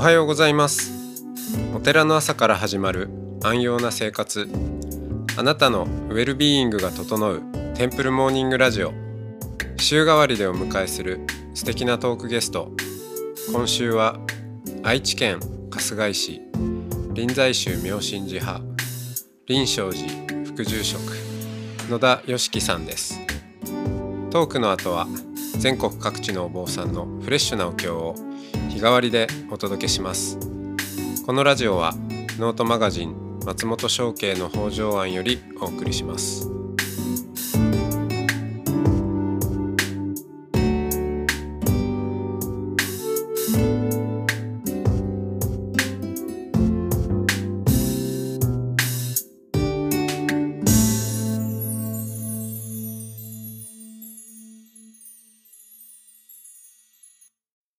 はようございます。お寺の朝から始まる安養な生活。あなたのウェルビーイングが整うテンプルモーニングラジオ。週替わりでお迎えする素敵なトークゲスト。今週は愛知県春日井市。臨済宗妙心寺派。臨床寺副住職。野田良樹さんです。トークの後は全国各地のお坊さんのフレッシュなお経を日替わりでお届けします。このラジオはノートマガジン松本商家の北条案よりお送りします。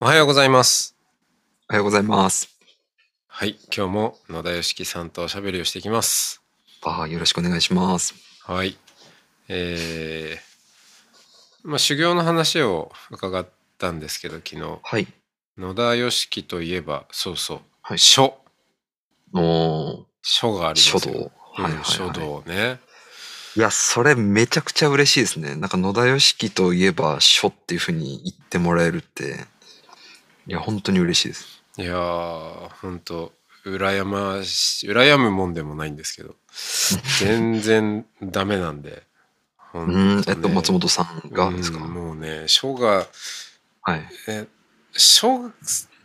おはようございますおはようございます。はい今日も野田良樹さんとおしゃべりをしていきますああ、よろしくお願いします。はいえー、まあ修行の話を伺ったんですけど昨日はい。野田良樹といえばそうそう、はい書おー書がありますよ書道。うんはいはいはい書道ねいや、それめちゃくちゃ嬉しいですね。なんか野田良樹といえば書っていうふうに言ってもらえるって、いや、本当に嬉しいです。いやーほんと羨まし羨むもんでもないんですけど全然ダメなんでほうん、えっと、松本さんがですか？うんもうね書がはい。え書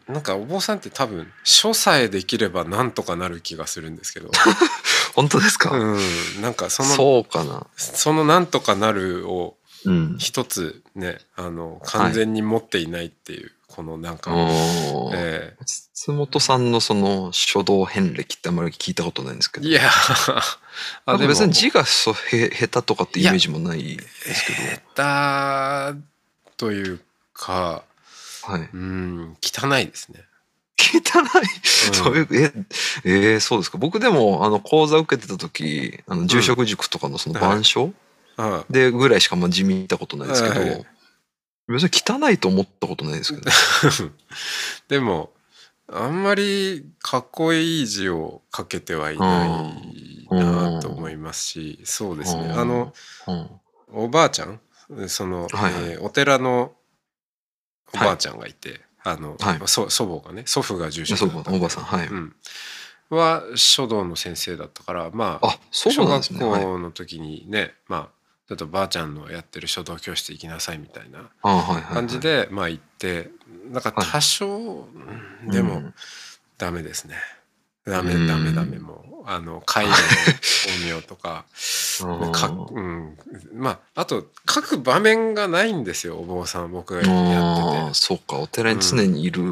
なんかお坊さんって多分書さえできればなんとかなる気がするんですけど 本当ですか、うんなんかそのそうかな。そのなんとかなるをうん。一つねあの完全に持っていないっていう、このなんか、おーえ松本さんのその書道遍歴ってあんまり聞いたことないんですけど。ーいや なんか別に字ががそうへ下手とかってイメージもないですけ下手というかど。はい。うん汚いですね。汚い？そういう、え、えーそうですか。僕でも、あの、講座受けてた時、あの、住職塾とかのその板書、あでぐらいしかまあ地味見たことないですけど、はい別に汚いと思ったことないですけど。でもあんまりかっこいい字を書けてはいないなと思いますしそうですね。うん。あのうん。おばあちゃん？その、はいはい。えーお寺のおばあちゃんがいて、あの、はい。そ祖母がね祖父が住職だったおばさん、はい。うん、は書道の先生だったからまあ小学。校の時にね、まあちょっとばあちゃんのやってる書道教室行きなさいみたいな。感じで、まあ行ってなんか多少、うん。でもうんダメですね。ダメうん。ダメダメもう。あの絵画の 光明とかうんか、うん、まああと書く場面がないんですよお坊さん僕がやってそうか。お寺に常にいる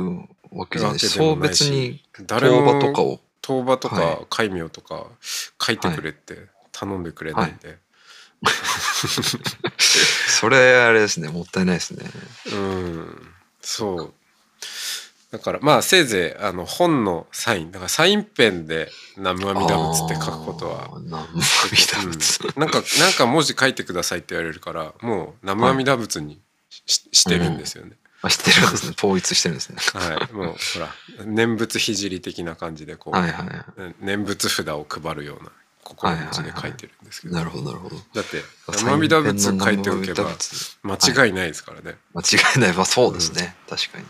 わけじゃない。わけでそう別に、て誰講も場とかを。当場とはか戒名とか書いてくれって頼んでくれないんで、それあれですね。もったいないですね。うんそうだからまあせいぜいあの本のサインだからサインペンで「南無阿弥陀仏」って書くことは。南無阿弥陀仏。うんなんかなんか文字書いてくださいって言われるからもう南無阿弥陀仏にし,、してるんですよね。あ、知ってるんですね。統一してるんですね。はい、もうほら念仏聖り的な感じでこう、はいはい。念仏札を配るような心持ちで書いてるんですけど、なるほど、なるほど。だって南無阿弥陀仏書いておけば間違いないですからね、間違いない。まあそうですね。確かに。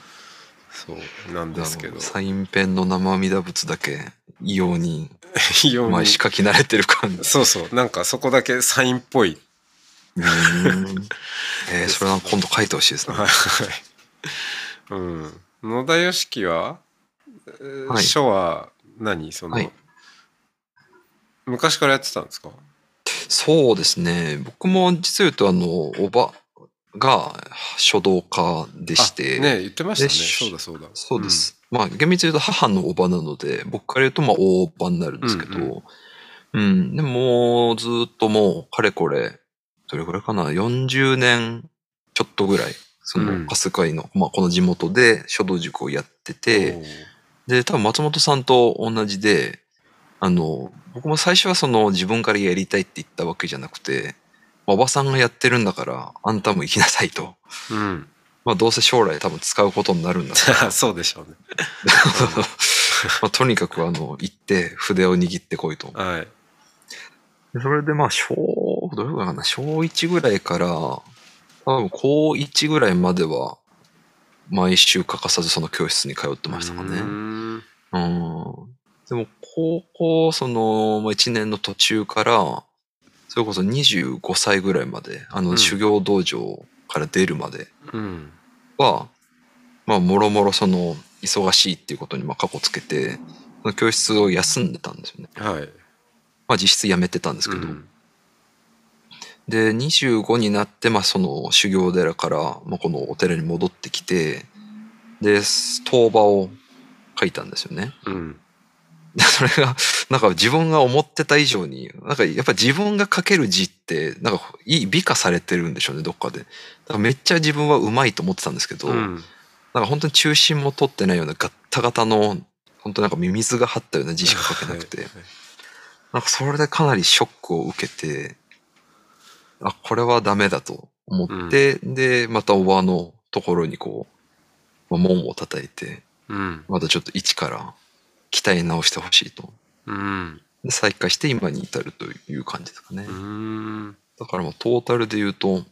そうなんですけど。サインペンの生阿弥陀仏だけ異様に 非常に。前仕書き慣れてる感じ。そうそう。なんかそこだけサインっぽい、えー、それは今度書いてほしいですね。はいうん、野田良樹は、えーはい。書は何？その、はい昔からやってたんですか？そうですね。僕も実を言うと、あの、おばが書道家でして、あね言ってましたね。でそうだそうだ。そうで、す。まあ、厳密に言うと母のおばなので、僕から言うと、まあ、大おばになるんですけど、ううん。ん、でもずっともう、かれこれ、どれぐらいかな、40年ちょっとぐらい、その、うん。春日井の、まあ、この地元で書道塾をやってうんて、で、多分松本さんと同じで、あの、僕も最初はその自分からやりたいって言ったわけじゃなくて、まあおばさんがやってるんだから、あんたも行きなさいとうんまあどうせ将来多分使うことになるんだから そうでしょうね。まあ、とにかくあの、行って筆を握ってこいと。はい。でそれでまあ、小、どれぐらいかな、小1ぐらいから、多分高1ぐらいまでは、毎週欠かさずその教室に通ってましたかね。うーんうん。でも、高校、その、まあ、1年の途中から、それこそ25歳ぐらいまで、あの、うん修行道場から出るまでうん。は、まあ、もろもろその、忙しいっていうことに、まあ、過去つけて、その教室を休んでたんですよね。はい。まあ、実質辞めてたんですけど。うんで、25になって、まあ、その修行寺から、まあ、このお寺に戻ってきて、で、当場を書いたんですよね。うん。で それが、なんか自分が思ってた以上に、なんかやっぱ自分が書ける字って、なんかいい美化されてるんでしょうね、どっかで。だからめっちゃ自分はうまいと思ってたんですけど、うん。なんか本当に中心も取ってないようなガッタガタの、本当なんかミミズが張ったような字しか書けなくて、はいなんかそれでかなりショックを受けて、あ、これはダメだと思って、で、またおばのところにこう、まあ、門を叩いて、うん。またちょっと一から鍛え直してほしいと。うん。で再開して今に至るという感じですかね。うーん。だからまあトータルで言うと、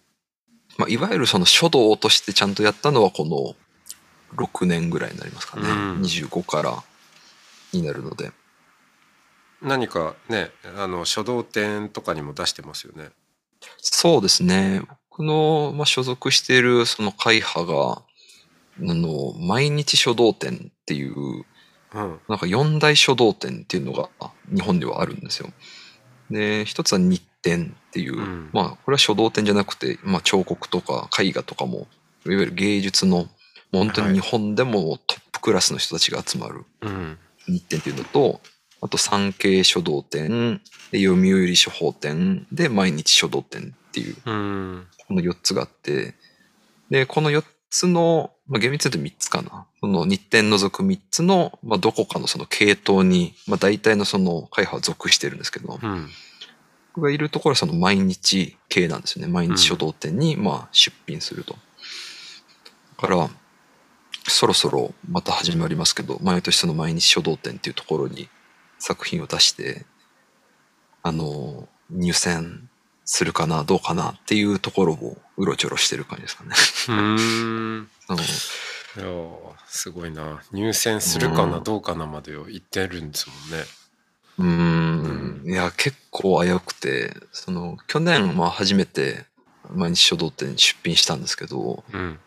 まあ、いわゆるその書道としてちゃんとやったのはこの6年ぐらいになりますかね。うん25からになるので。何かね、あの書道展とかにも出してますよね。そうですね。僕の、まあ、所属しているその会派が、あの、毎日書道展っていう、うん。なんか四大書道展っていうのが日本ではあるんですよ。で、一つは日展っていう、うんまあこれは書道展じゃなくて、まあ彫刻とか絵画とかも、いわゆる芸術の、本当に日本でもトップクラスの人たちが集まるうん。日展っていうのと、あと産経書道展、で読売書法展、で毎日書道展っていう、うん。この4つがあって、で、この4つの、まあ、厳密に言うと3つかな。その日展除く3つの、まあ、どこかのその系統に、まあ、大体のその会派は属してるんですけど、うん。僕がいるところはその毎日系なんですよね。毎日書道展に、まあ、出品すると。だから、そろそろまた始まりますけど、毎年その毎日書道展っていうところに作品を出して、あの、入選するかな、どうかなっていうところをうろちょろしてる感じですかね。いやーすごいな入選するかなうんどうかなまでを言ってるんですもんね。うーん、いや、結構危うくて、その、去年、まあ初めて毎日書道展に出品したんですけど、うん。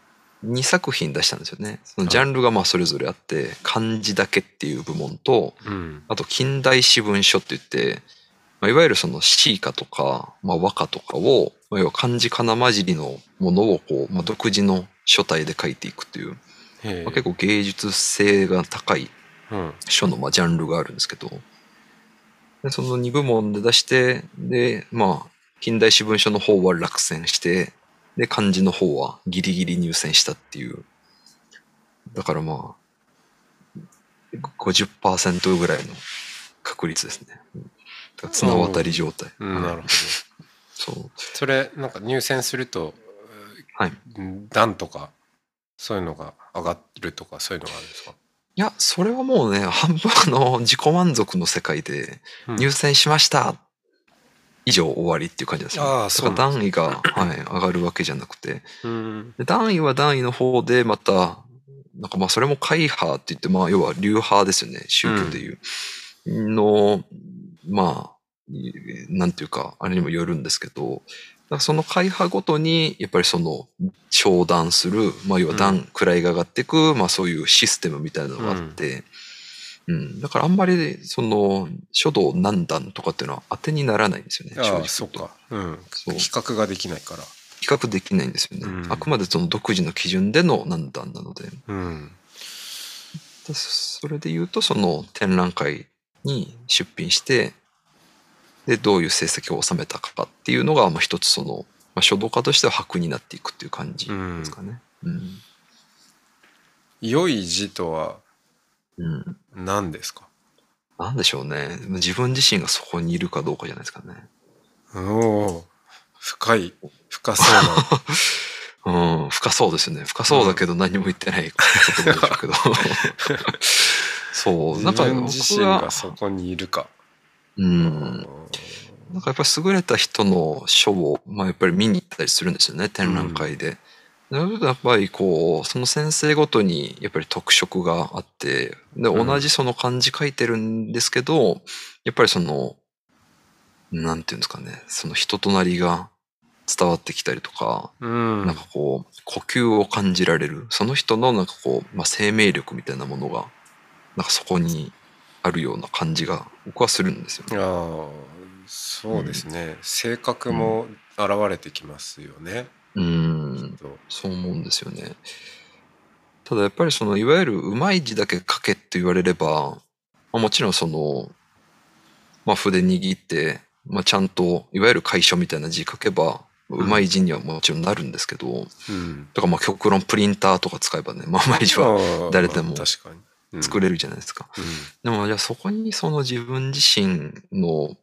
2作品出したんですよね。そのジャンルがまあそれぞれあって、漢字だけっていう部門と、うん。あと近代詩文書って言って、まあ、いわゆるその詩歌とか、まあ、和歌とかを、まあ、要は漢字かな混じりのものをこう、まあ、独自の書体で書いていくっていう、まあ、結構芸術性が高いうん。書のまあジャンルがあるんですけど、でその2部門で出して、で、まあ、近代詩文書の方は落選して、で、漢字の方はギリギリ入選したっていう。だからまあ、50%ぐらいの確率ですね。綱渡り状態。うん、なるほど。そう。それなんか入選するとはい。うん段とかそういうのが上がるとかそういうのがあるんですか、いや、それはもうね、半分あの、自己満足の世界で、うん入選しました以上終わりっていう感じですね。あそうから段位が、はい、上がるわけじゃなくて、うんで段位は段位の方でまた、なんかまあそれも会派って言って、まあ要は流派ですよね、宗教でいう。の、まあ、いなんていうか、あれにもよるんですけど、らその会派ごとに、やっぱりその、昇段する、まあ要は段、位が上がっていく、まあそういうシステムみたいなのがあって、うん、だからあんまり、その、書道何段とかっていうのは当てにならないんですよね、正直ああそっか。うん。そう。比較ができないから。比較できないんですよね。うん。あくまでその独自の基準での何段なので。うん。でそれで言うと、その展覧会に出品して、で、どういう成績を収めたかっていうのが、まあ一つその、まあ、書道家としては箔になっていくっていう感じですかね。うん。良い字とはうん。何ですか？なんでしょうね。自分自身がそこにいるかどうかじゃないですかね。おお深い深そうな うん、深そうですよね。深そうだけど何も言ってないこともでしょうけど。そう、なんか自身が、そこにいるか。うん、なんかやっぱり優れた人の書を、まあやっぱり見に行ったりするんですよね、展覧会で。そうするとやっぱりこう、その先生ごとにやっぱり特色があって、で、うん同じその漢字書いてるんですけど、やっぱりその、なんていうんですかね、その人となりが伝わってきたりとか、うん。なんかこう、呼吸を感じられる。その人のなんかこう、まあ、生命力みたいなものが、なんかそこにあるような感じが、僕はするんですよね。ああ、そうですね。性格も現れてきますよね。うーん、とそう思うんですよね。ただやっぱりその、いわゆるうまい字だけ書けって言われれば、まあ、もちろんその、まあ、筆握って、まあ、ちゃんと、いわゆる楷書みたいな字書けば、うまい字にはもちろんなるんですけど、うん。だからまあ極論プリンターとか使えばね、まあ、うまい字は誰でも作れるじゃないですか。でもじゃあそこにその自分自身の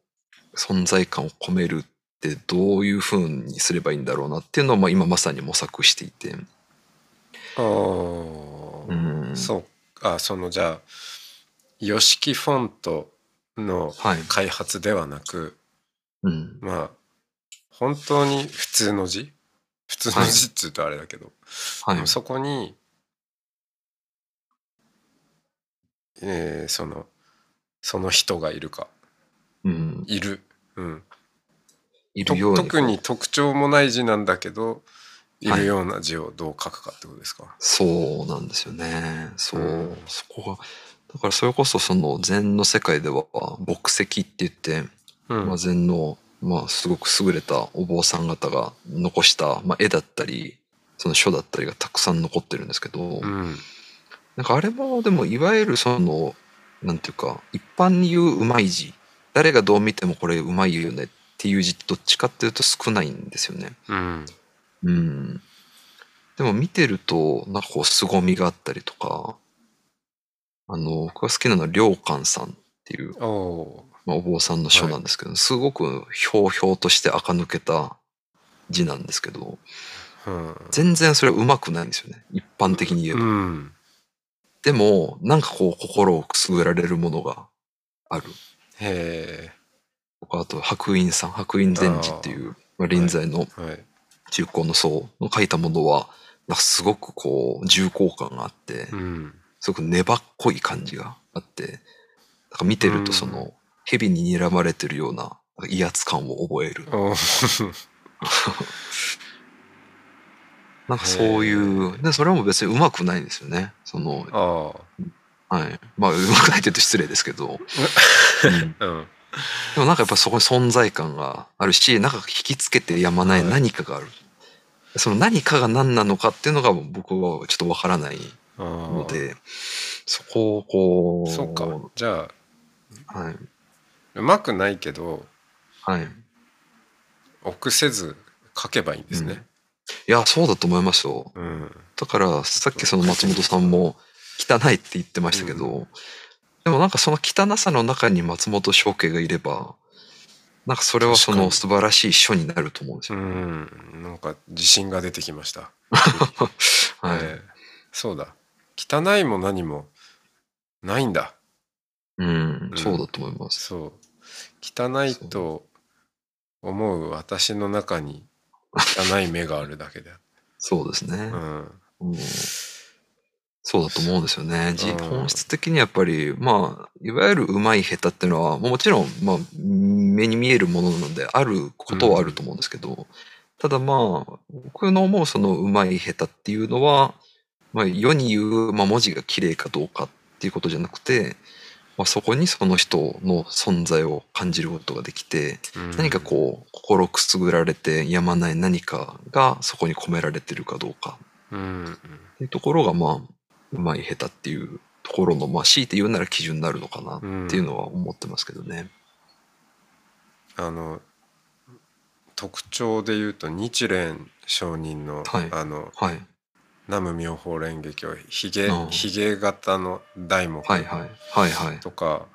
存在感を込めるってどういう風にすればいいんだろうなっていうのをまあ今まさに模索していて。ああ、うんそうあそのじゃあ YOSHIKI フォントのはい。開発ではなくうん。まあ本当に普通の字？普通の字っつうとあれだけど、はい。そこに、えーそのその人がいるかうん。いる、うん、といるように。特に。特徴もない字なんだけどいはいるような字をどう書くかってことですか、そうなんですよね。そう。うんそこが。だからそれこそその禅の世界では牧石って言って、うんまあ、禅の、まあ、すごく優れたお坊さん方が残した、まあ、絵だったり、その書だったりがたくさん残ってるんですけど、うんなんかあれもでもいわゆるその、なんていうか、一般に言ううまい字、誰がどう見てもこれうまいよねっていう字、どっちかっていうと少ないんですよね。うんうん。でも見てると、なんかこう凄みがあったりとか、あの、僕が好きなのは良寛さんっていう、おおまあ、お坊さんの書なんですけど、すごくひょうひょうとして垢抜けた字なんですけど、ー、うん全然それはうまくないんですよね。一般的に言えば。うんでも、なんかこう心をくすぐられるものがある。へとか、あと白隠さん、白隠禅師っていう、まあ、臨済の中高の僧の書いたものは、なんかすごくこう重厚感があって、うん。すごく粘っこい感じがあって、なんか見てるとその、蛇に睨まれてるような威圧感を覚える。なんかそういう、で、それも別にうまくないんですよね。その、あはい。まあ、うまくないって言うと失礼ですけど。うんでもなんかやっぱそこに存在感があるし、なんか引きつけてやまないはい何かがある。その何かが何なのかっていうのが僕はちょっとわからないあのーで、そこをこう、そうかじゃあはい。うまくないけどはい。臆せず書けばいいんですね。いや、そうだと思いますよ。うん。だから、さっきその松本さんも汚いって言ってましたけど、でもなんかその汚さの中に松本翔慶がいれば、なんかそれはその素晴らしい書になると思うんですうよ。ん。なんか自信が出てきました。はい。ええそうだ。汚いも何もないんだ。うんう、んそうだと思います。そう。汚いと思う私の中に汚い目があるだけで。そうですね。うん。うんそうだと思うんですよね。じうん本質的にやっぱり、まあ、いわゆる上手い下手っていうのは、もちろん、まあ、目に見えるものなので、あることはあると思うんですけど、ただまあ、僕の思うその上手い下手っていうのは、まあ、世に言う、まあ、文字が綺麗かどうかっていうことじゃなくて、まあ、そこにその人の存在を感じることができて、うん何かこう、心くすぐられてやまない何かがそこに込められてるかどうかうん。っていうところが、まあ、うまい下手っていうところの、まあ、強いて言うなら基準になるのかなっていうのは思ってますけどね。あの特徴で言うと日蓮上人の、はいあのはい。南無妙法蓮華経ひげうんひげ型の題目はいはい。はいはい。とか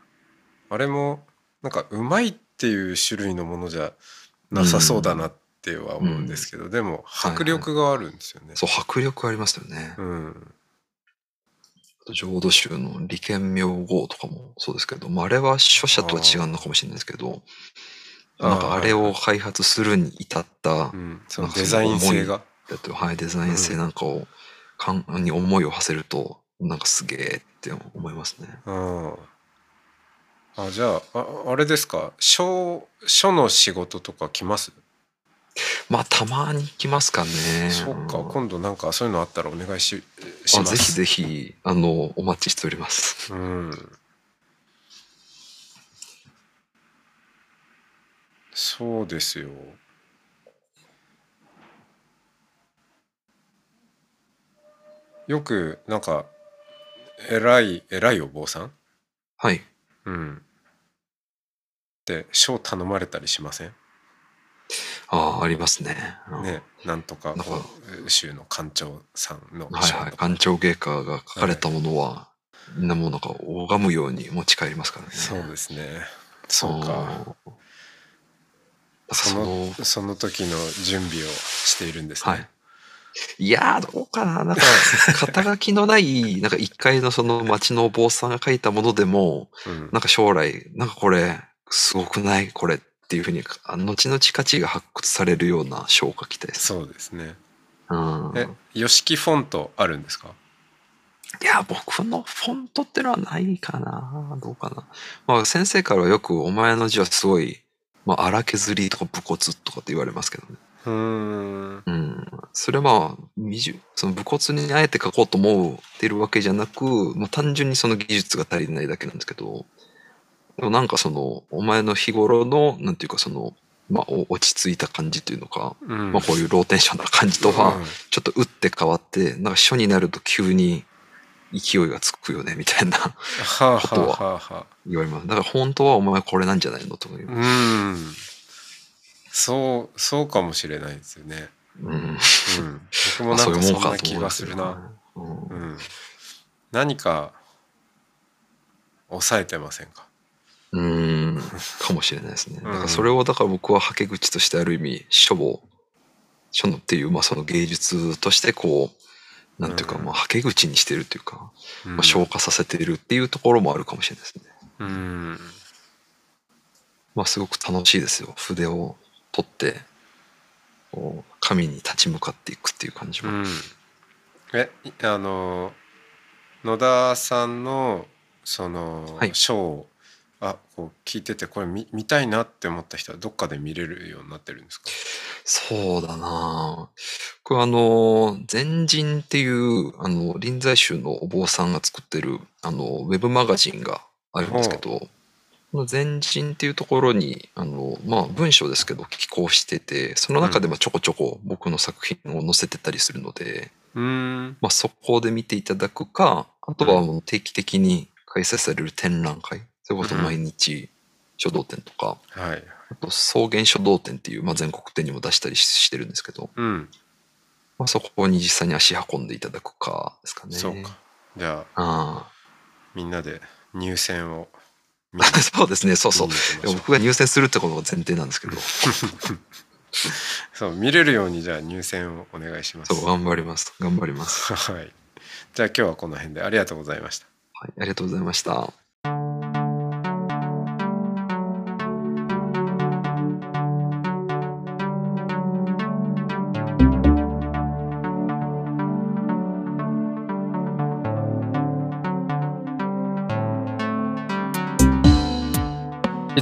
あれもなんかうまいっていう種類のものじゃなさそうだなっては思うんですけど、でも迫力があるんですよね。そう、迫力ありますよね。うん。浄土宗の利権明号とかもそうですけど、まあ、あれは著者とは違うのかもしれないですけど、なんかあれを開発するに至ったう、ん、そのデザイン性が。はい、デザイン性なんかを、かんに思いを馳せると、なんかすげえって思いますね。うん。あじゃあああれですか？書書の仕事とか来ます、まあ、たまに来ますかね。そっかうん今度なんかそういうのあったらお願いししますあぜひぜひ、あの、お待ちしております。うんそうですよよくなんか偉い偉いお坊さん？はい。うんで賞頼まれたりしません？ああ、ありますね。うんねなんとかな州の館長さんのはいはい。賞とか館長芸家が書かれたものは、みんなもうなんか拝むように持ち帰りますからね。そうですねそうかうん。そそのの、その時の準備をしているんですね。はい。いやー、どうかななんか、肩書きのない、なんか一回のその町のお坊さんが書いたものでも、うんなんか将来、なんかこれ、すごくない？これっていうふうに、あ後々価値が発掘されるような書を書きたいです。そうですね。うん。え、吉木フォントあるんですか？いや、僕のフォントってのはないかなどうかな。まあ、先生からはよく、お前の字はすごい、まあ、荒削りとか武骨とかって言われますけどね。うーん。うん。それはまあ、その武骨にあえて書こうと思ってるわけじゃなく、まあ、単純にその技術が足りないだけなんですけど、でもなんかその、お前の日頃の、なんていうかその、まあ、お落ち着いた感じというのか、うんまあ、こういうローテンションな感じとは、うんちょっと打って変わって、なんか書になると急に勢いがつくよね、みたいなことは。言われます。だから本当はお前これなんじゃないのと思います。うん。そう、そうかもしれないですよね。うん。うん。僕もなんかそんな気がするな。うんうん。何か抑えてませんか？うーん、かもしれないですね。うんだからそれをだから僕ははけ口としてある意味書を書のっていうまあその芸術としてこうなんていうかうんまあはけ口にしてるっていうか、うんまあ、消化させているっていうところもあるかもしれないですね。うん。まあすごく楽しいですよ。筆を取ってこう紙に立ち向かっていくっていう感じは。うん。え、いあの、野田さんのそのはいショーを、あこう聞いててこれ見見たいなって思った人はどっかで見れるようになってるんですか？そうだなこれあの、全人っていう、あの、臨済宗のお坊さんが作ってる、あの、ウェブマガジンがあるんですけど、この全人っていうところに、あの、まあ、文章ですけど、寄稿してて、その中でもちょこちょこ僕の作品を載せてたりするので、うーん。まあ、そこで見ていただくか、あとはもう定期的に開催される展覧会、それこそ毎日書道展とか、はい。あと草原書道展っていう、まあ、全国展にも出したりししてるんですけど、うん。まあ、そこに実際に足運んでいただくかですかね。そうか。じゃああみんなで入選を。そうですね、そうそう。僕が入選するってことが前提なんですけど、そう見れるようにじゃあ入選をお願いします。そう、頑張ります。頑張ります。はい。じゃあ今日はこの辺でありがとうございました。はい、ありがとうございました。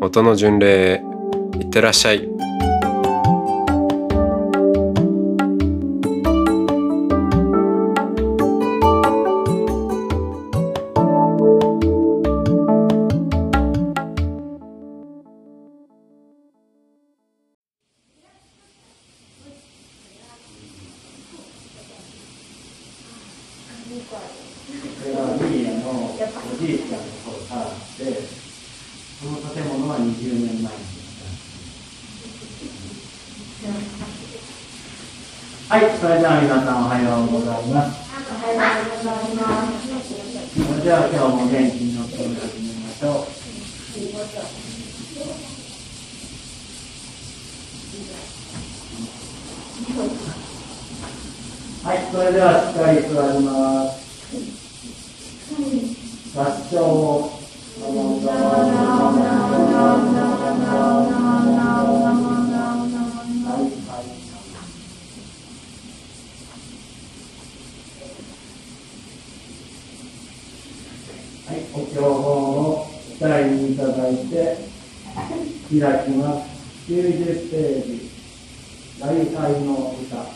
音の巡礼へいってらっしゃい。標、本をお伝えにいただいて開きます。90ページ、大祭の歌。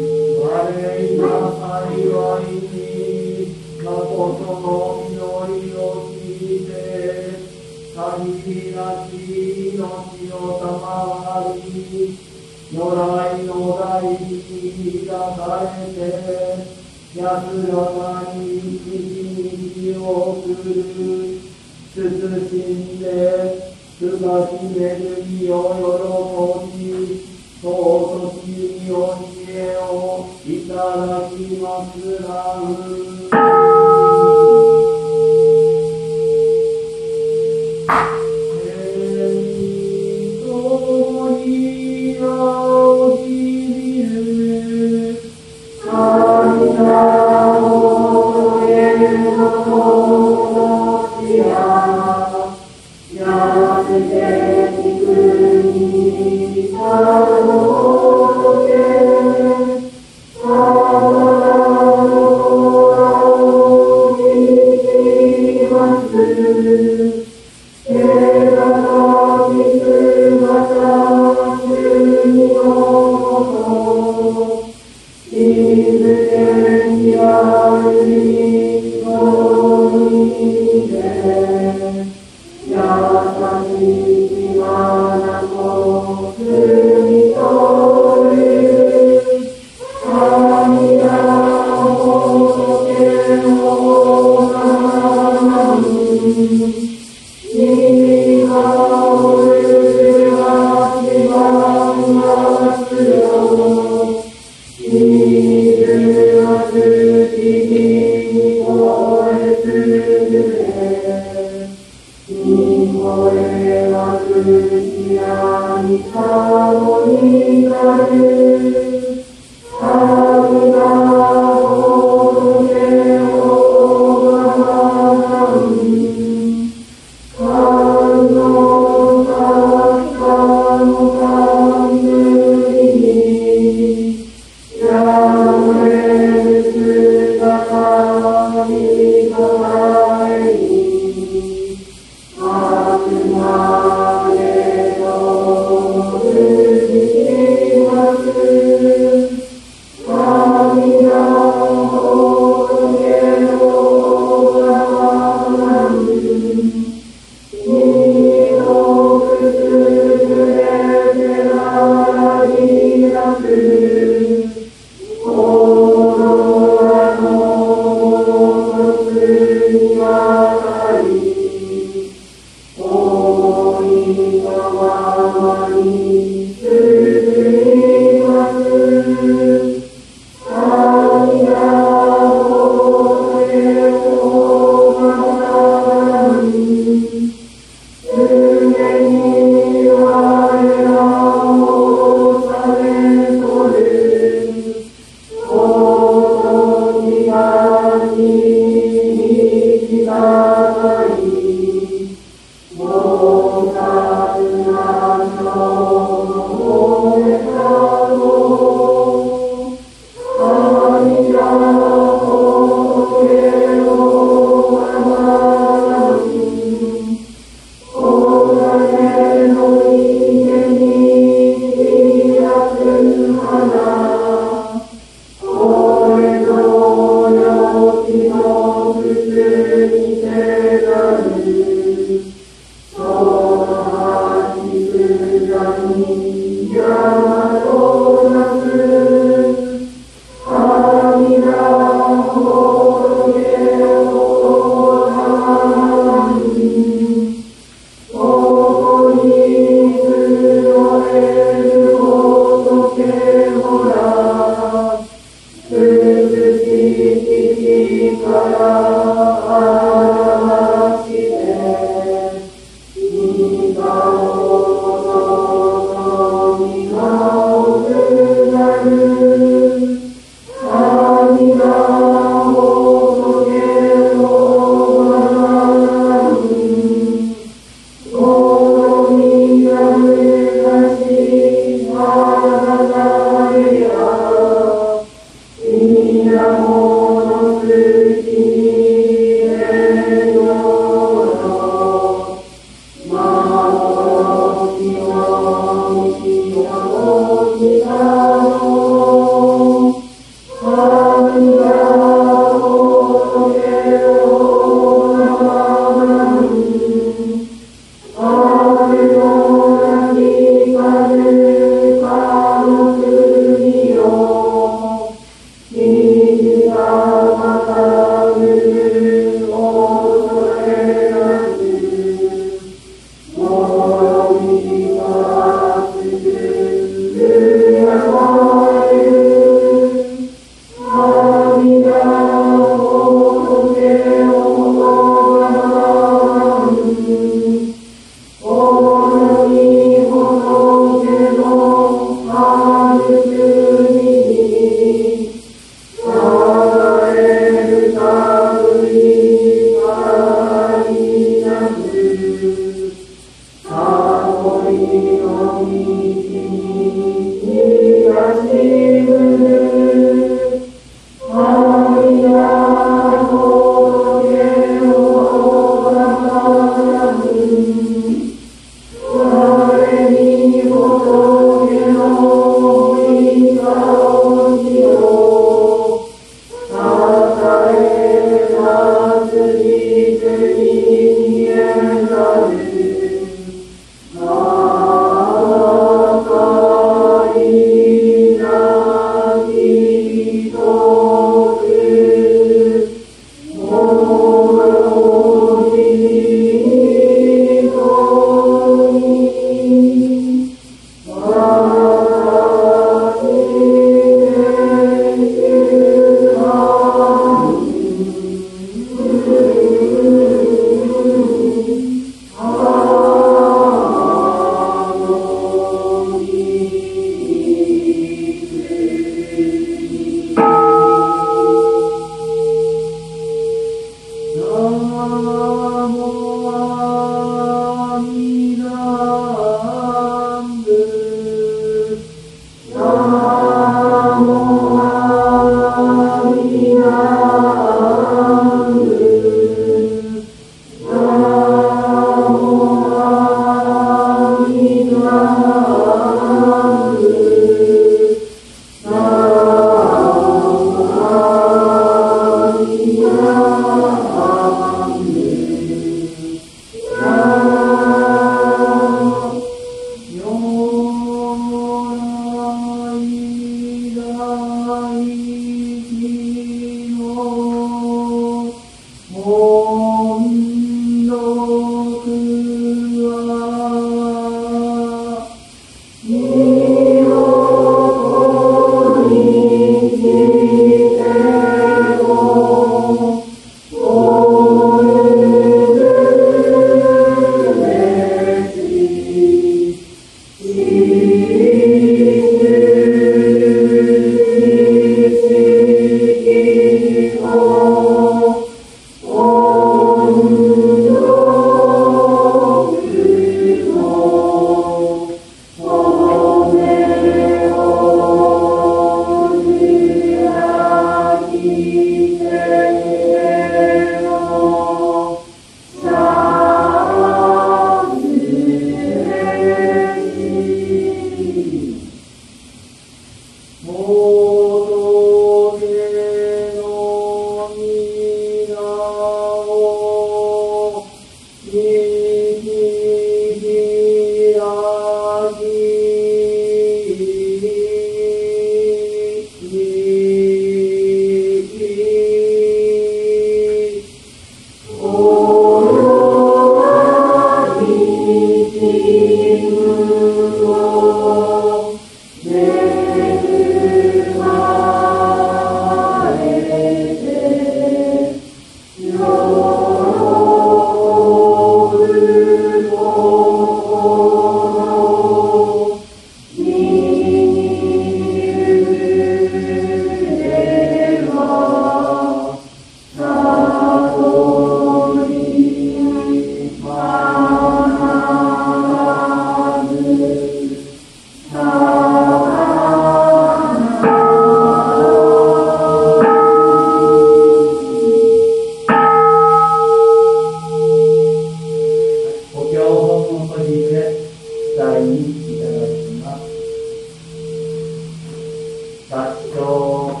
こ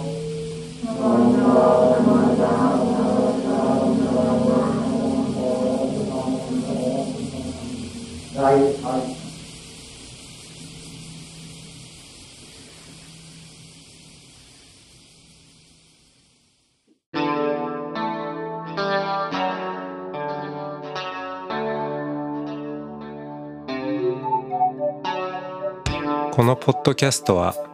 のポッドキャストは